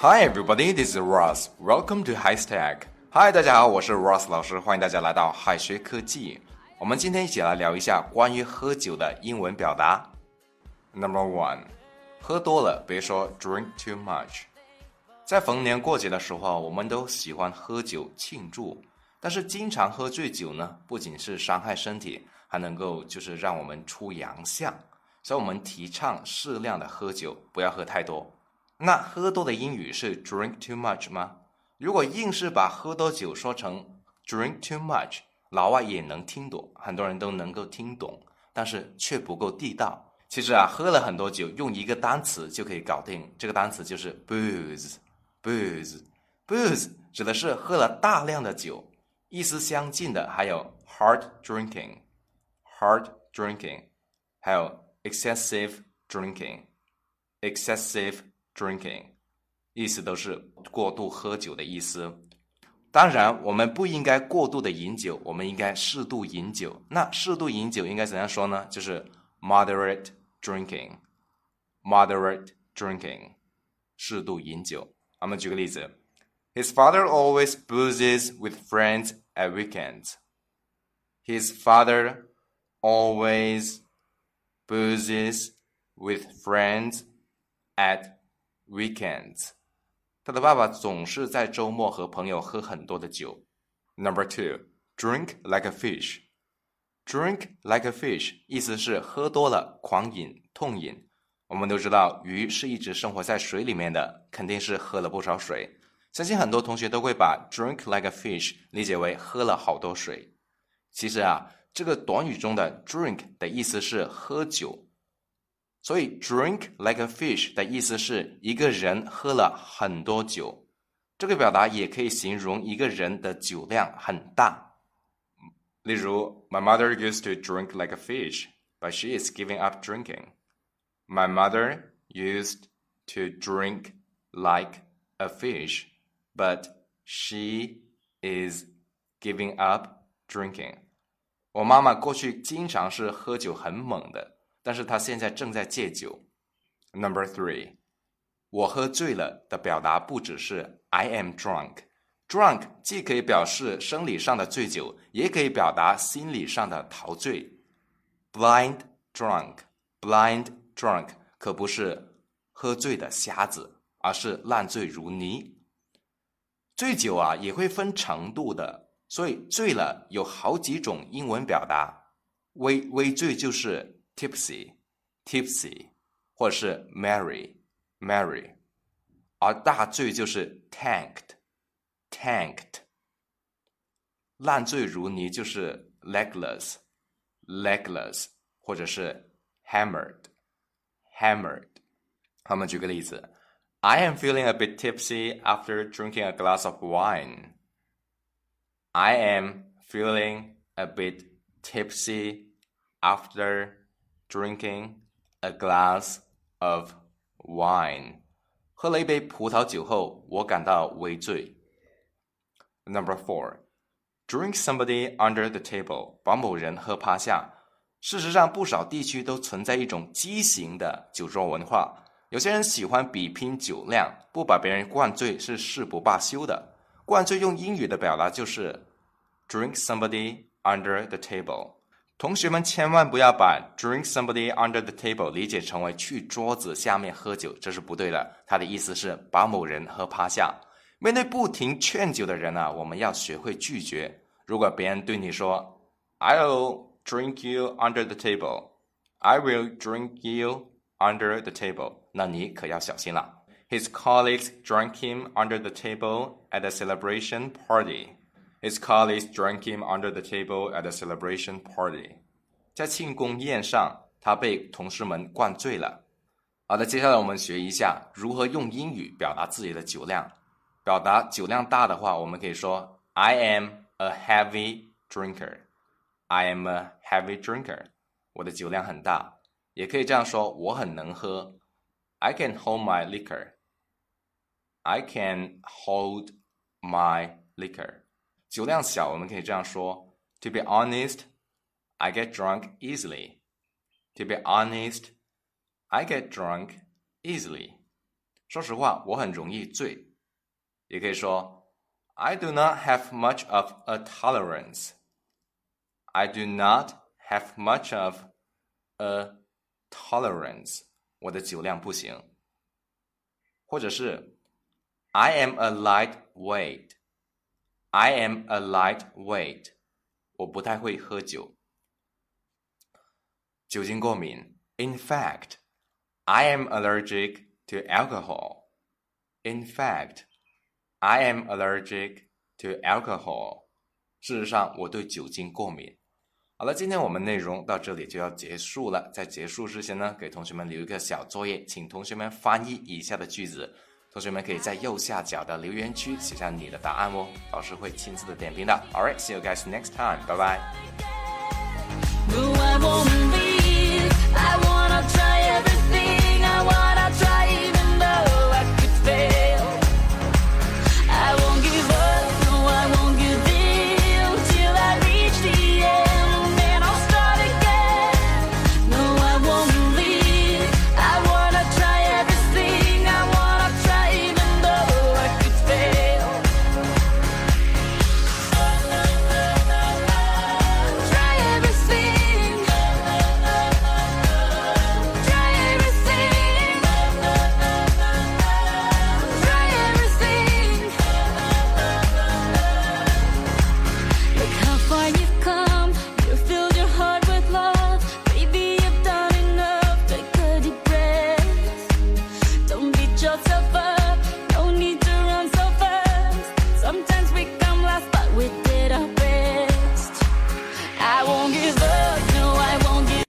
Hi everybody, this is Ross. Welcome to High Stack. Hi，大家好，我是 Ross 老师，欢迎大家来到海学科技。我们今天一起来聊一下关于喝酒的英文表达。Number one，喝多了别说 drink too much。在逢年过节的时候，我们都喜欢喝酒庆祝，但是经常喝醉酒呢，不仅是伤害身体，还能够就是让我们出洋相。所以我们提倡适量的喝酒，不要喝太多。那喝多的英语是 drink too much 吗？如果硬是把喝多酒说成 drink too much，老外也能听懂，很多人都能够听懂，但是却不够地道。其实啊，喝了很多酒，用一个单词就可以搞定，这个单词就是 booze。booze booze 指的是喝了大量的酒，意思相近的还有 hard drinking hard drinking，还有 excessive drinking。excessive drinking moderate drinking。moderate drinking，适度饮酒。我们举个例子，His father always boozes with friends at weekends. His father always boozes with friends at weekends. 他的爸爸总是在周末和朋友喝很多的酒。Number two, drink like a fish. Drink like a fish 意思是喝多了狂饮痛饮。我们都知道，鱼是一直生活在水里面的，肯定是喝了不少水。相信很多同学都会把 drink like a fish 理解为喝了好多水。其实啊，这个短语中的 drink 的意思是喝酒，所以 drink like a fish 的意思是一个人喝了很多酒。这个表达也可以形容一个人的酒量很大。例如，My mother used to drink like a fish, but she is giving up drinking. My mother used to drink like a fish, but she is giving up drinking. 我妈妈过去经常是喝酒很猛的，但是她现在正在戒酒。Number three，我喝醉了的表达不只是 I am drunk。drunk 既可以表示生理上的醉酒，也可以表达心理上的陶醉。Blind drunk，blind drunk 可不是喝醉的瞎子，而是烂醉如泥。醉酒啊也会分程度的，所以醉了有好几种英文表达。微微醉就是 tipsy，tipsy，或者是 merry，merry，而大醉就是 tanked，tanked。烂醉如泥就是 legless，legless，或者是 hammered。hammered。我们举个例子，I am feeling a bit tipsy after drinking a glass of wine. I am feeling a bit tipsy after drinking a glass of wine. 喝了一杯葡萄酒后，我感到微醉。Number four, drink somebody under the table，把某人喝趴下。事实上，不少地区都存在一种畸形的酒桌文化。有些人喜欢比拼酒量，不把别人灌醉是誓不罢休的。灌醉用英语的表达就是 “drink somebody under the table”。同学们千万不要把 “drink somebody under the table” 理解成为去桌子下面喝酒，这是不对的。它的意思是把某人喝趴下。面对不停劝酒的人啊，我们要学会拒绝。如果别人对你说 “I'll”。drink you under the table. I will drink you under the table. 那你可要小心了。His colleagues drank him under the table at a celebration party. His colleagues drank him under the table at a celebration party. 在庆功宴上，他被同事们灌醉了。好的，接下来我们学一下如何用英语表达自己的酒量。表达酒量大的话，我们可以说 "I am a heavy drinker." "I am a heavy drinker." 我的酒量很大。也可以这样说，我很能喝。I can hold my liquor. I can hold my liquor。酒量小，我们可以这样说：To be honest, I get drunk easily. To be honest, I get drunk easily. 说实话，我很容易醉。也可以说，I do not have much of a tolerance. I do not have much of a tolerance. 我的酒量不行。或者是，I am a lightweight. I am a lightweight. 我不太会喝酒。酒精过敏。In fact, I am allergic to alcohol. In fact, I am allergic to alcohol. 事实上，我对酒精过敏。好了，今天我们内容到这里就要结束了。在结束之前呢，给同学们留一个小作业，请同学们翻译以下的句子。同学们可以在右下角的留言区写下你的答案哦，老师会亲自的点评的。All right, see you guys next time. 拜拜